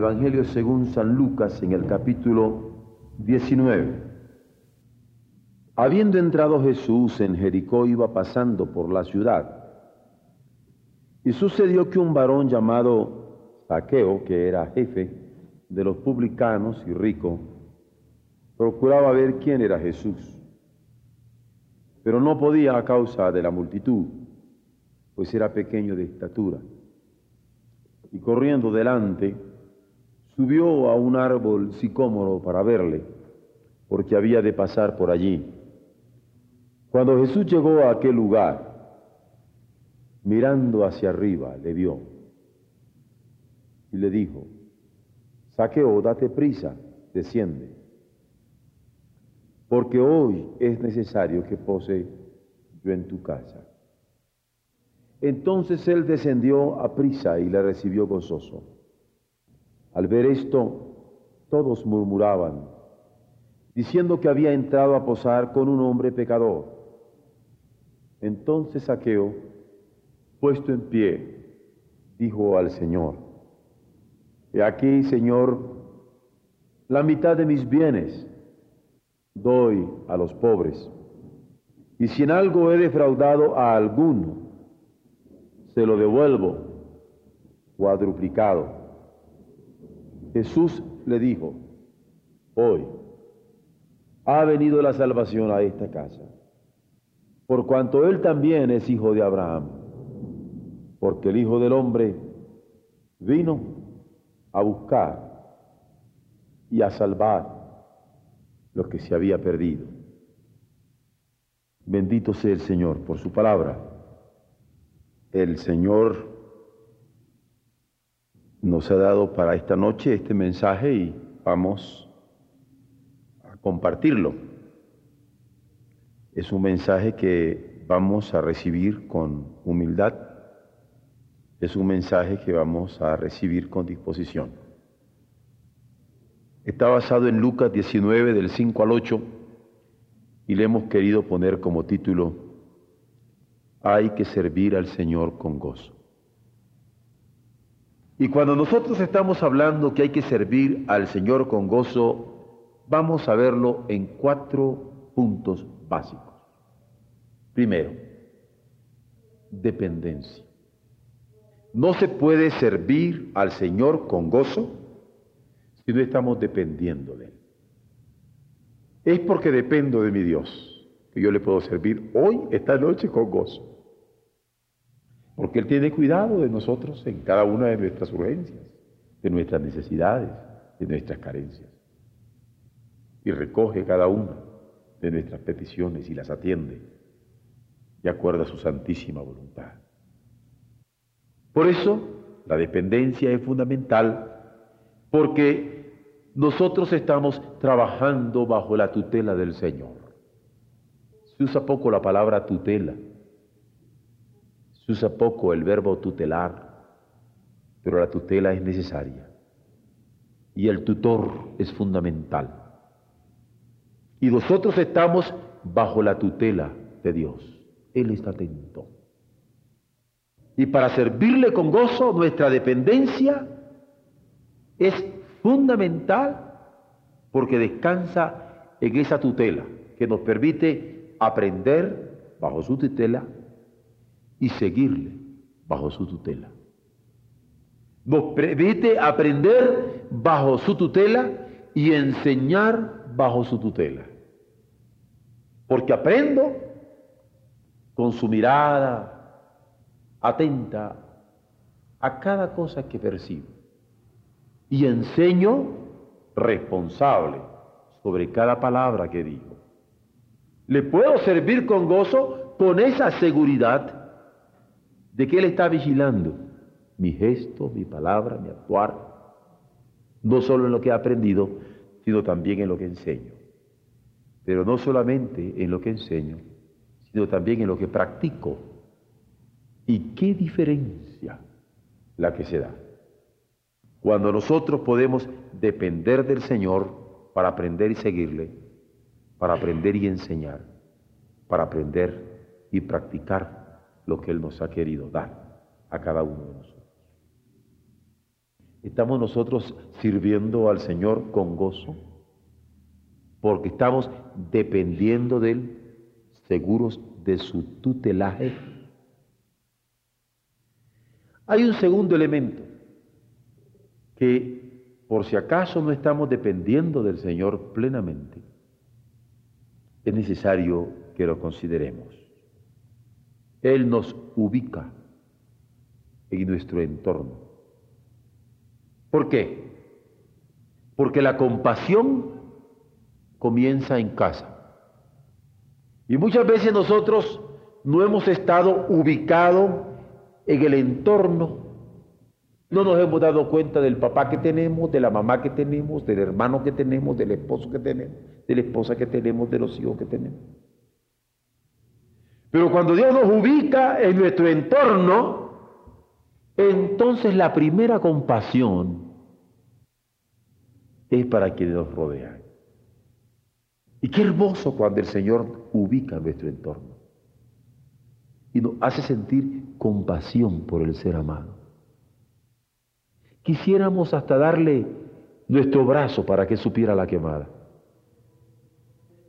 Evangelio según San Lucas en el capítulo 19. Habiendo entrado Jesús en Jericó iba pasando por la ciudad. Y sucedió que un varón llamado Saqueo, que era jefe de los publicanos y rico, procuraba ver quién era Jesús. Pero no podía a causa de la multitud, pues era pequeño de estatura. Y corriendo delante, subió a un árbol sicómoro para verle, porque había de pasar por allí. Cuando Jesús llegó a aquel lugar, mirando hacia arriba, le vio y le dijo, Saqueo, date prisa, desciende, porque hoy es necesario que pose yo en tu casa. Entonces él descendió a prisa y le recibió gozoso. Al ver esto, todos murmuraban, diciendo que había entrado a posar con un hombre pecador. Entonces Saqueo, puesto en pie, dijo al Señor, He aquí, Señor, la mitad de mis bienes doy a los pobres, y si en algo he defraudado a alguno, se lo devuelvo cuadruplicado. Jesús le dijo, hoy ha venido la salvación a esta casa por cuanto él también es hijo de Abraham, porque el Hijo del Hombre vino a buscar y a salvar lo que se había perdido. Bendito sea el Señor por su palabra. El Señor nos ha dado para esta noche este mensaje y vamos a compartirlo. Es un mensaje que vamos a recibir con humildad, es un mensaje que vamos a recibir con disposición. Está basado en Lucas 19 del 5 al 8 y le hemos querido poner como título, hay que servir al Señor con gozo. Y cuando nosotros estamos hablando que hay que servir al Señor con gozo, vamos a verlo en cuatro puntos básicos. Primero, dependencia. No se puede servir al Señor con gozo si no estamos dependiendo de Él. Es porque dependo de mi Dios que yo le puedo servir hoy, esta noche, con gozo. Porque Él tiene cuidado de nosotros en cada una de nuestras urgencias, de nuestras necesidades, de nuestras carencias. Y recoge cada una de nuestras peticiones y las atiende de acuerdo a su santísima voluntad. Por eso, la dependencia es fundamental porque nosotros estamos trabajando bajo la tutela del Señor. Se usa poco la palabra tutela, usa poco el verbo tutelar, pero la tutela es necesaria y el tutor es fundamental. Y nosotros estamos bajo la tutela de Dios. Él está atento. Y para servirle con gozo, nuestra dependencia es fundamental porque descansa en esa tutela que nos permite aprender bajo su tutela y seguirle bajo su tutela. Nos permite aprender bajo su tutela y enseñar bajo su tutela porque aprendo con su mirada atenta a cada cosa que percibo y enseño responsable sobre cada palabra que digo. Le puedo servir con gozo con esa seguridad de que Él está vigilando mi gesto, mi palabra, mi actuar, no solo en lo que he aprendido, sino también en lo que enseño. Pero no solamente en lo que enseño, sino también en lo que practico. ¿Y qué diferencia la que se da? Cuando nosotros podemos depender del Señor para aprender y seguirle, para aprender y enseñar, para aprender y practicar lo que Él nos ha querido dar a cada uno de nosotros. ¿Estamos nosotros sirviendo al Señor con gozo? Porque estamos dependiendo de Él, seguros de su tutelaje. Hay un segundo elemento que por si acaso no estamos dependiendo del Señor plenamente, es necesario que lo consideremos. Él nos ubica en nuestro entorno. ¿Por qué? Porque la compasión comienza en casa. Y muchas veces nosotros no hemos estado ubicados en el entorno no nos hemos dado cuenta del papá que tenemos, de la mamá que tenemos, del hermano que tenemos, del esposo que tenemos, de la esposa que tenemos, de los hijos que tenemos. Pero cuando Dios nos ubica en nuestro entorno, entonces la primera compasión es para quienes nos rodean. Y qué hermoso cuando el Señor ubica nuestro entorno y nos hace sentir compasión por el ser amado. Quisiéramos hasta darle nuestro brazo para que supiera la quemada.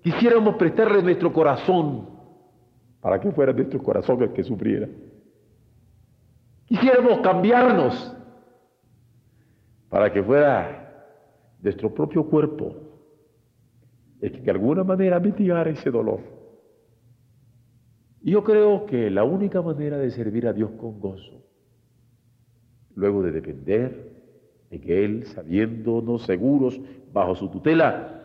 Quisiéramos prestarle nuestro corazón para que fuera nuestro corazón el que sufriera. Quisiéramos cambiarnos para que fuera nuestro propio cuerpo el que de alguna manera mitigara ese dolor. Y yo creo que la única manera de servir a Dios con gozo luego de depender de que Él, sabiéndonos seguros bajo su tutela,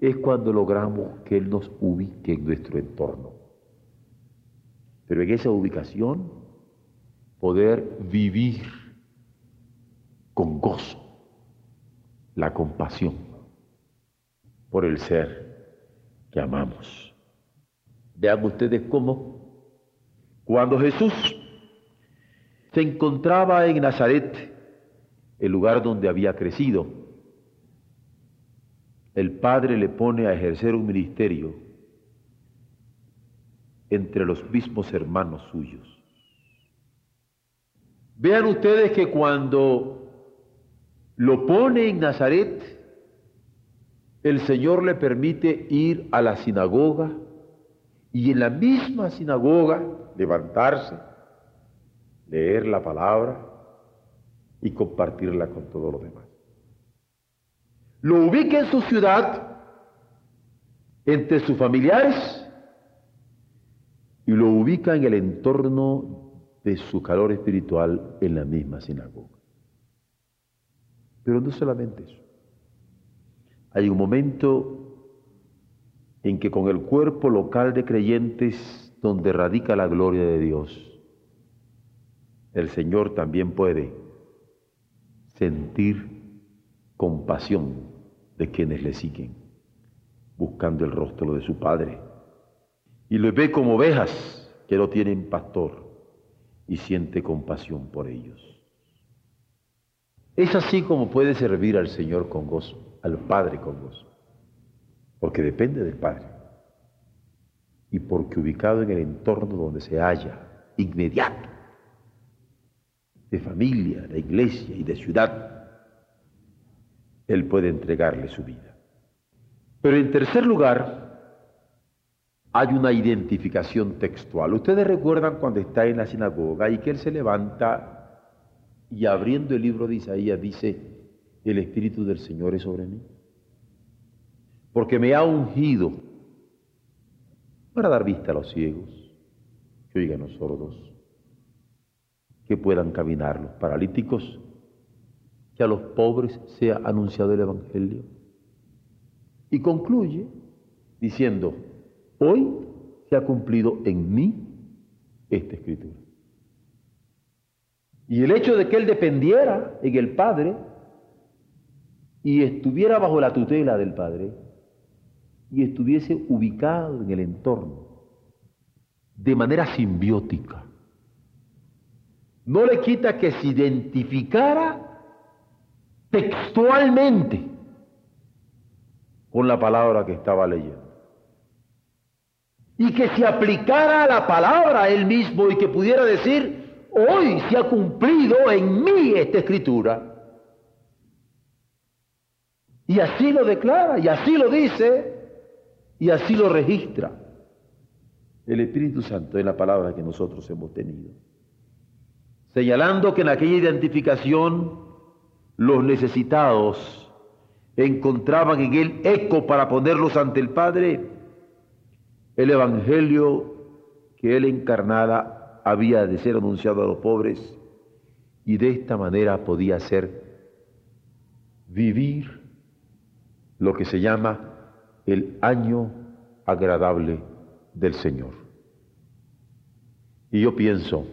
es cuando logramos que Él nos ubique en nuestro entorno. Pero en esa ubicación, poder vivir con gozo la compasión por el ser que amamos. Vean ustedes cómo cuando Jesús se encontraba en Nazaret, el lugar donde había crecido. El Padre le pone a ejercer un ministerio entre los mismos hermanos suyos. Vean ustedes que cuando lo pone en Nazaret, el Señor le permite ir a la sinagoga y en la misma sinagoga levantarse leer la palabra y compartirla con todos los demás. Lo ubica en su ciudad, entre sus familiares, y lo ubica en el entorno de su calor espiritual en la misma sinagoga. Pero no solamente eso. Hay un momento en que con el cuerpo local de creyentes donde radica la gloria de Dios, el Señor también puede sentir compasión de quienes le siguen, buscando el rostro de su Padre. Y le ve como ovejas que no tienen pastor y siente compasión por ellos. Es así como puede servir al Señor con gozo, al Padre con gozo, porque depende del Padre y porque ubicado en el entorno donde se halla, inmediato, de familia, de iglesia y de ciudad, Él puede entregarle su vida. Pero en tercer lugar, hay una identificación textual. Ustedes recuerdan cuando está en la sinagoga y que Él se levanta y abriendo el libro de Isaías dice, el Espíritu del Señor es sobre mí. Porque me ha ungido para dar vista a los ciegos, que oigan los sordos, que puedan caminar los paralíticos, que a los pobres sea anunciado el Evangelio. Y concluye diciendo, hoy se ha cumplido en mí esta escritura. Y el hecho de que él dependiera en el Padre y estuviera bajo la tutela del Padre y estuviese ubicado en el entorno de manera simbiótica, no le quita que se identificara textualmente con la palabra que estaba leyendo. Y que se aplicara a la palabra él mismo y que pudiera decir, hoy se ha cumplido en mí esta escritura. Y así lo declara, y así lo dice, y así lo registra el Espíritu Santo en la palabra que nosotros hemos tenido. Señalando que en aquella identificación los necesitados encontraban en él eco para ponerlos ante el Padre el Evangelio que él encarnada había de ser anunciado a los pobres y de esta manera podía ser vivir lo que se llama el año agradable del Señor. Y yo pienso,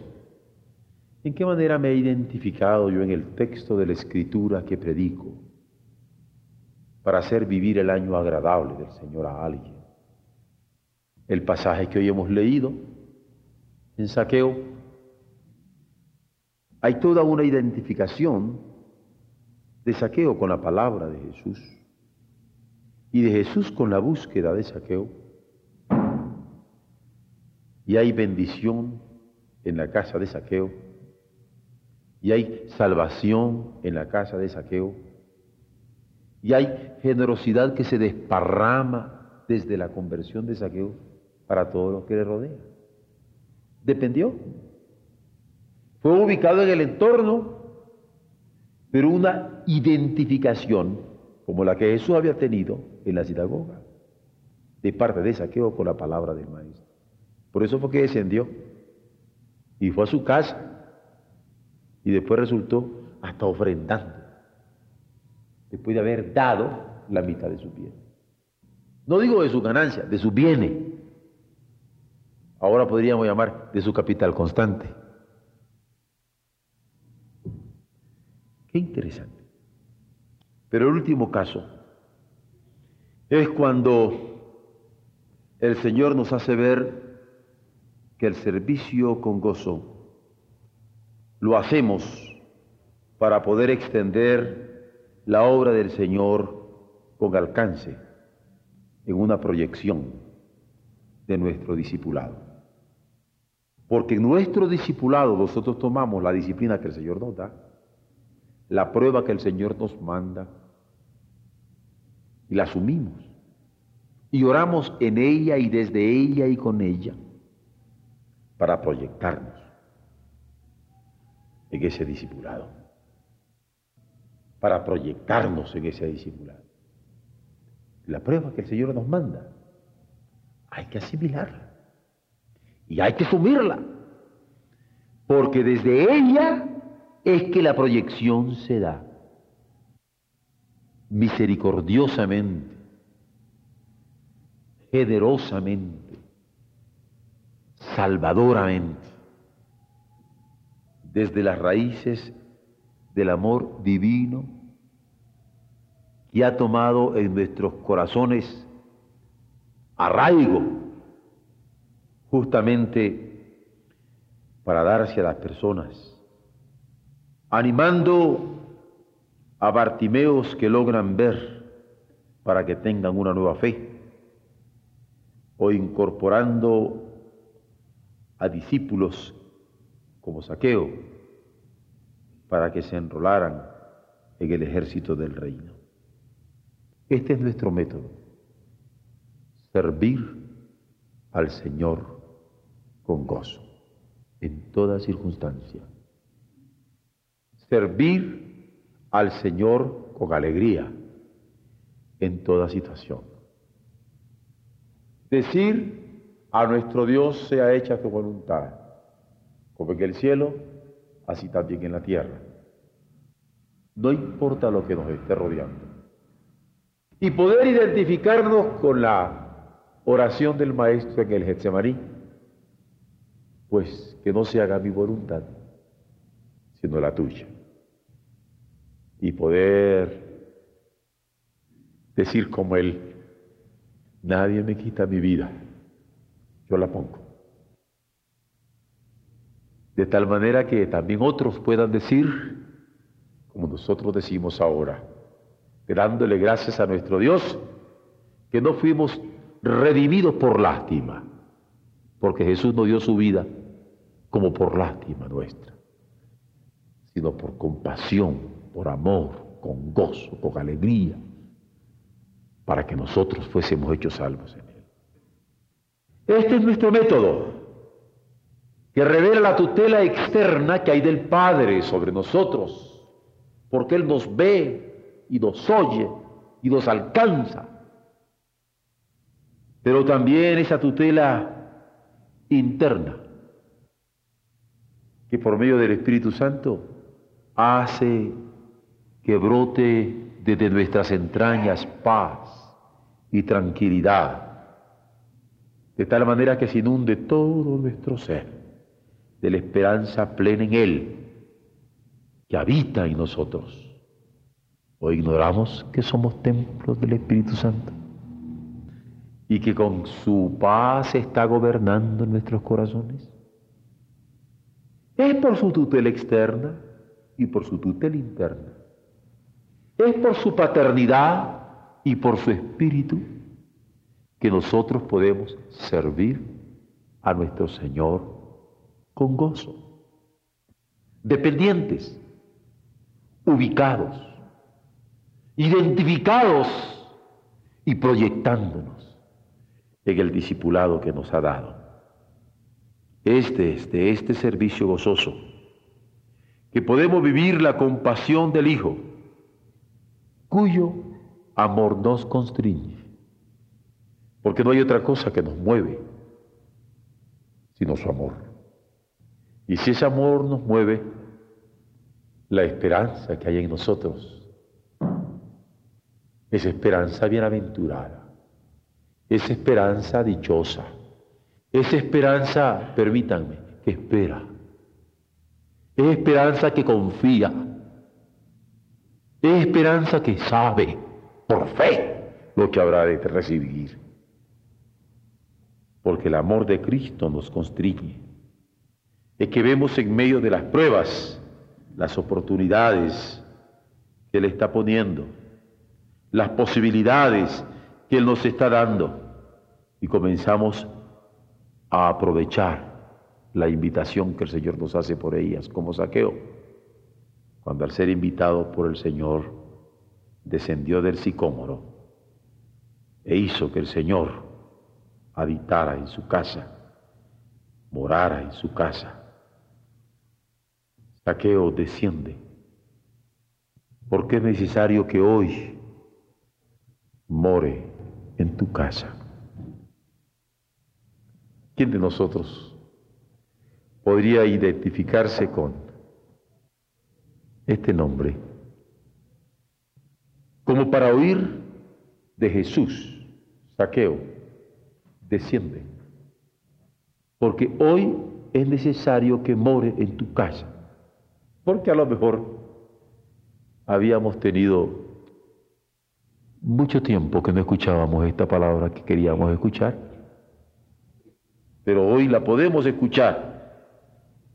¿en qué manera me he identificado yo en el texto de la Escritura que predico para hacer vivir el año agradable del Señor a alguien? El pasaje que hoy hemos leído en Saqueo, hay toda una identificación de Saqueo con la palabra de Jesús y de Jesús con la búsqueda de saqueo. Y hay bendición en la casa de saqueo. Y hay salvación en la casa de saqueo. Y hay generosidad que se desparrama desde la conversión de saqueo para todos los que le rodean. Dependió. Fue ubicado en el entorno, pero una identificación como la que Jesús había tenido en la sinagoga, de parte de saqueo con la palabra del maestro. Por eso fue que descendió y fue a su casa y después resultó hasta ofrendando, después de haber dado la mitad de su bien. No digo de su ganancia, de su bienes. Ahora podríamos llamar de su capital constante. Qué interesante. Pero el último caso es cuando el Señor nos hace ver que el servicio con gozo lo hacemos para poder extender la obra del Señor con alcance en una proyección de nuestro discipulado. Porque en nuestro discipulado nosotros tomamos la disciplina que el Señor nos da, la prueba que el Señor nos manda, y la asumimos. Y oramos en ella y desde ella y con ella para proyectarnos en ese discipulado. Para proyectarnos en ese discipulado. La prueba que el Señor nos manda, hay que asimilarla. Y hay que asumirla. Porque desde ella es que la proyección se da. Misericordiosamente, generosamente, salvadoramente, desde las raíces del amor divino que ha tomado en nuestros corazones arraigo justamente para darse a las personas, animando a Bartimeos que logran ver para que tengan una nueva fe, o incorporando a discípulos como saqueo para que se enrolaran en el ejército del reino. Este es nuestro método, servir al Señor con gozo, en toda circunstancia. Servir al Señor con alegría en toda situación. Decir a nuestro Dios sea hecha tu voluntad, como en el cielo, así también en la tierra. No importa lo que nos esté rodeando. Y poder identificarnos con la oración del Maestro en el Getsemaní, pues que no se haga mi voluntad, sino la tuya. Y poder decir como Él, nadie me quita mi vida, yo la pongo. De tal manera que también otros puedan decir, como nosotros decimos ahora, dándole gracias a nuestro Dios, que no fuimos redimidos por lástima, porque Jesús no dio su vida como por lástima nuestra, sino por compasión, por amor, con gozo, con alegría, para que nosotros fuésemos hechos salvos en Él. Este es nuestro método, que revela la tutela externa que hay del Padre sobre nosotros, porque Él nos ve y nos oye y nos alcanza. Pero también esa tutela interna, que por medio del Espíritu Santo hace que brote desde nuestras entrañas paz y tranquilidad, de tal manera que se inunde todo nuestro ser de la esperanza plena en Él, que habita en nosotros. ¿O ignoramos que somos templos del Espíritu Santo? Y que con su paz está gobernando nuestros corazones. Es por su tutela externa y por su tutela interna. Es por su paternidad y por su espíritu que nosotros podemos servir a nuestro Señor con gozo. Dependientes, ubicados, identificados y proyectándonos en el discipulado que nos ha dado. Este es de este servicio gozoso, que podemos vivir la compasión del Hijo, cuyo amor nos constriñe, porque no hay otra cosa que nos mueve, sino su amor. Y si ese amor nos mueve, la esperanza que hay en nosotros, esa esperanza bienaventurada, esa esperanza dichosa, esa esperanza, permítanme, que espera. Es esperanza que confía. Es esperanza que sabe por fe lo que habrá de recibir. Porque el amor de Cristo nos constriñe. Es que vemos en medio de las pruebas las oportunidades que Él está poniendo, las posibilidades que Él nos está dando. Y comenzamos a aprovechar la invitación que el Señor nos hace por ellas, como saqueo, cuando al ser invitado por el Señor descendió del sicómoro e hizo que el Señor habitara en su casa, morara en su casa. Saqueo desciende, porque es necesario que hoy more en tu casa. ¿Quién de nosotros podría identificarse con este nombre? Como para oír de Jesús, saqueo, desciende. Porque hoy es necesario que more en tu casa. Porque a lo mejor habíamos tenido mucho tiempo que no escuchábamos esta palabra que queríamos escuchar pero hoy la podemos escuchar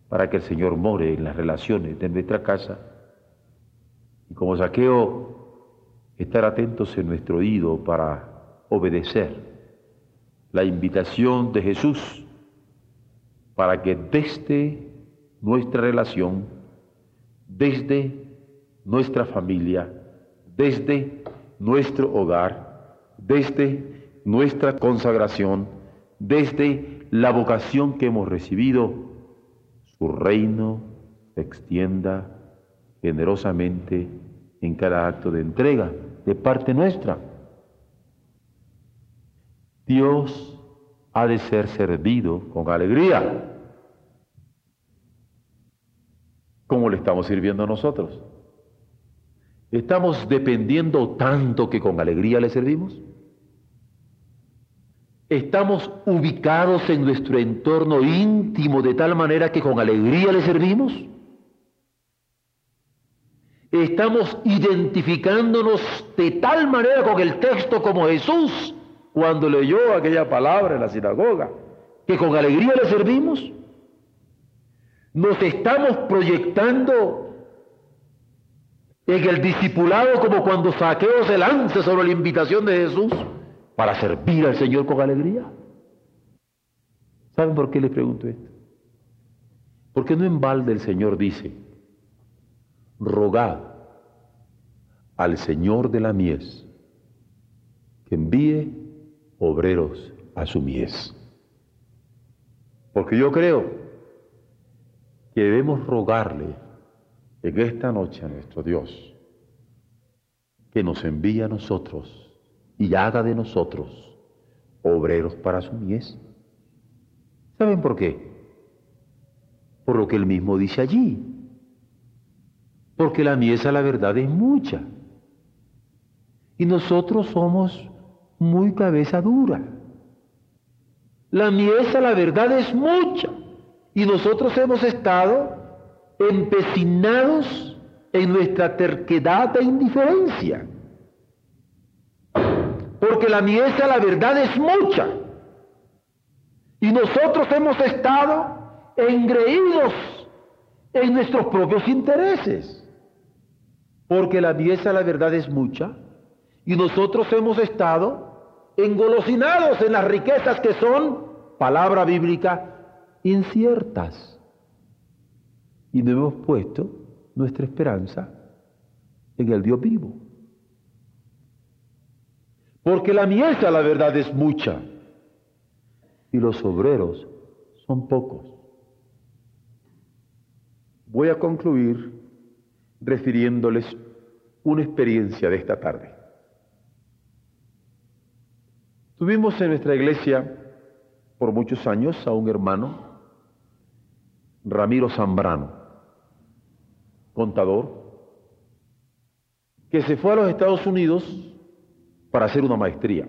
para que el Señor more en las relaciones de nuestra casa. Y como saqueo, estar atentos en nuestro oído para obedecer la invitación de Jesús para que desde nuestra relación, desde nuestra familia, desde nuestro hogar, desde nuestra consagración, desde la vocación que hemos recibido, su reino se extienda generosamente en cada acto de entrega de parte nuestra. Dios ha de ser servido con alegría. ¿Cómo le estamos sirviendo a nosotros? ¿Estamos dependiendo tanto que con alegría le servimos? Estamos ubicados en nuestro entorno íntimo de tal manera que con alegría le servimos. Estamos identificándonos de tal manera con el texto como Jesús cuando leyó aquella palabra en la sinagoga, que con alegría le servimos. Nos estamos proyectando en el discipulado como cuando Saqueo se lanza sobre la invitación de Jesús para servir al Señor con alegría. ¿Saben por qué les pregunto esto? Porque no en balde el Señor dice, rogad al Señor de la mies que envíe obreros a su mies. Porque yo creo que debemos rogarle en esta noche a nuestro Dios que nos envíe a nosotros y haga de nosotros obreros para su mies. ¿Saben por qué? Por lo que él mismo dice allí. Porque la mies a la verdad es mucha. Y nosotros somos muy cabeza dura. La mies a la verdad es mucha. Y nosotros hemos estado empecinados en nuestra terquedad e indiferencia. Porque la mies a la verdad es mucha. Y nosotros hemos estado engreídos en nuestros propios intereses. Porque la mies a la verdad es mucha. Y nosotros hemos estado engolosinados en las riquezas que son, palabra bíblica, inciertas. Y no hemos puesto nuestra esperanza en el Dios vivo. Porque la mies a la verdad es mucha y los obreros son pocos. Voy a concluir refiriéndoles una experiencia de esta tarde. Tuvimos en nuestra iglesia por muchos años a un hermano, Ramiro Zambrano, contador, que se fue a los Estados Unidos para hacer una maestría.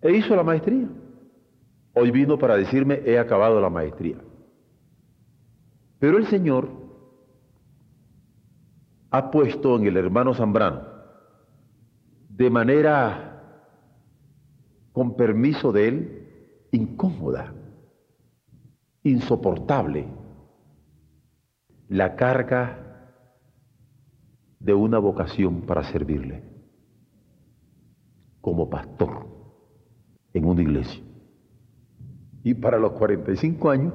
E hizo la maestría. Hoy vino para decirme, he acabado la maestría. Pero el Señor ha puesto en el hermano Zambrano, de manera, con permiso de él, incómoda, insoportable, la carga de una vocación para servirle como pastor en una iglesia. Y para los 45 años,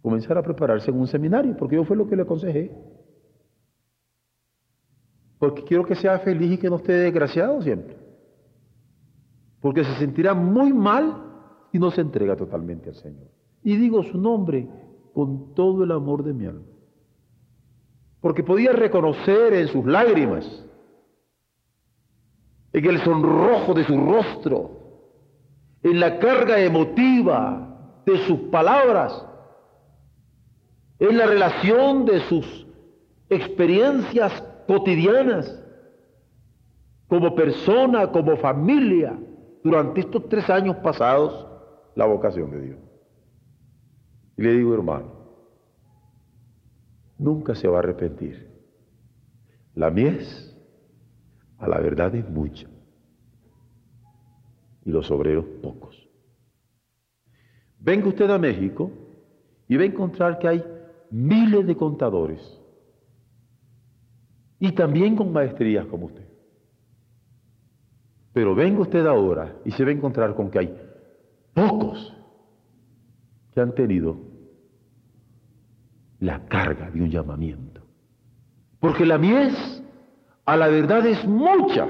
comenzar a prepararse en un seminario, porque yo fue lo que le aconsejé. Porque quiero que sea feliz y que no esté desgraciado siempre. Porque se sentirá muy mal si no se entrega totalmente al Señor. Y digo su nombre con todo el amor de mi alma. Porque podía reconocer en sus lágrimas, en el sonrojo de su rostro, en la carga emotiva de sus palabras, en la relación de sus experiencias cotidianas, como persona, como familia, durante estos tres años pasados, la vocación de Dios. Y le digo, hermano, nunca se va a arrepentir. La mies, a la verdad, es mucha y los obreros pocos. Venga usted a México y va a encontrar que hay miles de contadores y también con maestrías como usted. Pero venga usted ahora y se va a encontrar con que hay pocos que han tenido la carga de un llamamiento. Porque la mies a la verdad es mucha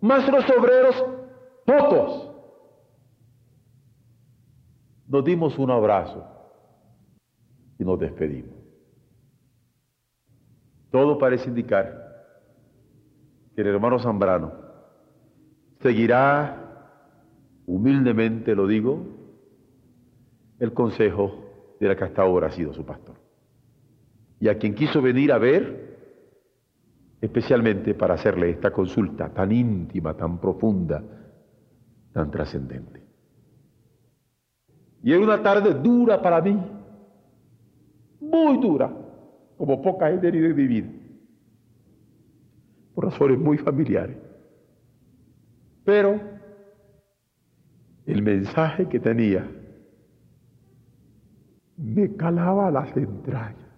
mas los obreros pocos. Nos dimos un abrazo y nos despedimos. Todo parece indicar que el hermano Zambrano seguirá, humildemente lo digo, el consejo de la que hasta ahora ha sido su pastor. Y a quien quiso venir a ver, especialmente para hacerle esta consulta tan íntima, tan profunda, tan trascendente. Y era una tarde dura para mí, muy dura, como poca he en mi vida, por razones muy familiares. Pero el mensaje que tenía me calaba las entrañas.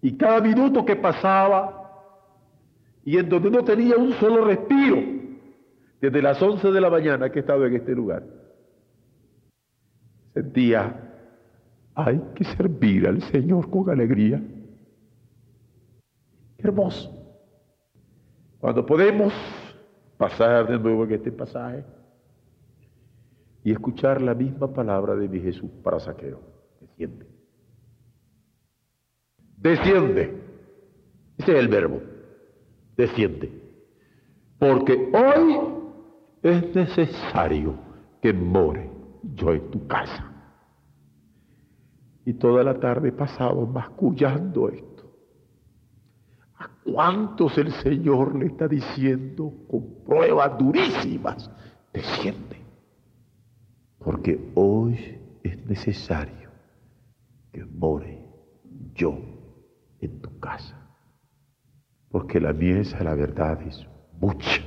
Y cada minuto que pasaba, y en donde no tenía un solo respiro, desde las 11 de la mañana que he estado en este lugar, sentía, hay que servir al Señor con alegría. Qué hermoso. Cuando podemos pasar de nuevo en este pasaje y escuchar la misma palabra de mi Jesús para saqueo. Desciende. Desciende. Ese es el verbo. Desciende. Porque hoy es necesario que more yo en tu casa. Y toda la tarde pasaba mascullando esto. ¿A cuántos el Señor le está diciendo con pruebas durísimas? Desciende. Porque hoy es necesario que more yo en tu casa. Porque la miesa, la verdad, es mucha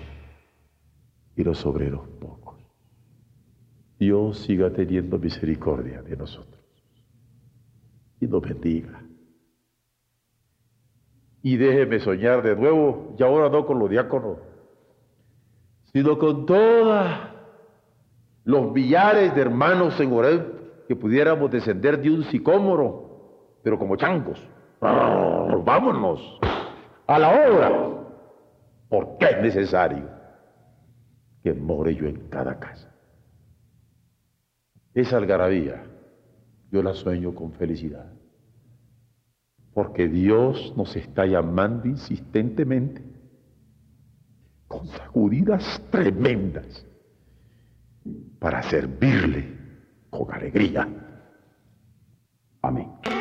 y los obreros pocos. Dios siga teniendo misericordia de nosotros y nos bendiga. Y déjeme soñar de nuevo, y ahora no con los diáconos, sino con todos los millares de hermanos en Oreb que pudiéramos descender de un sicómoro, pero como changos. Vámonos a la obra, porque es necesario que more yo en cada casa. Esa algarabía yo la sueño con felicidad porque Dios nos está llamando insistentemente con sacudidas tremendas para servirle con alegría. Amén.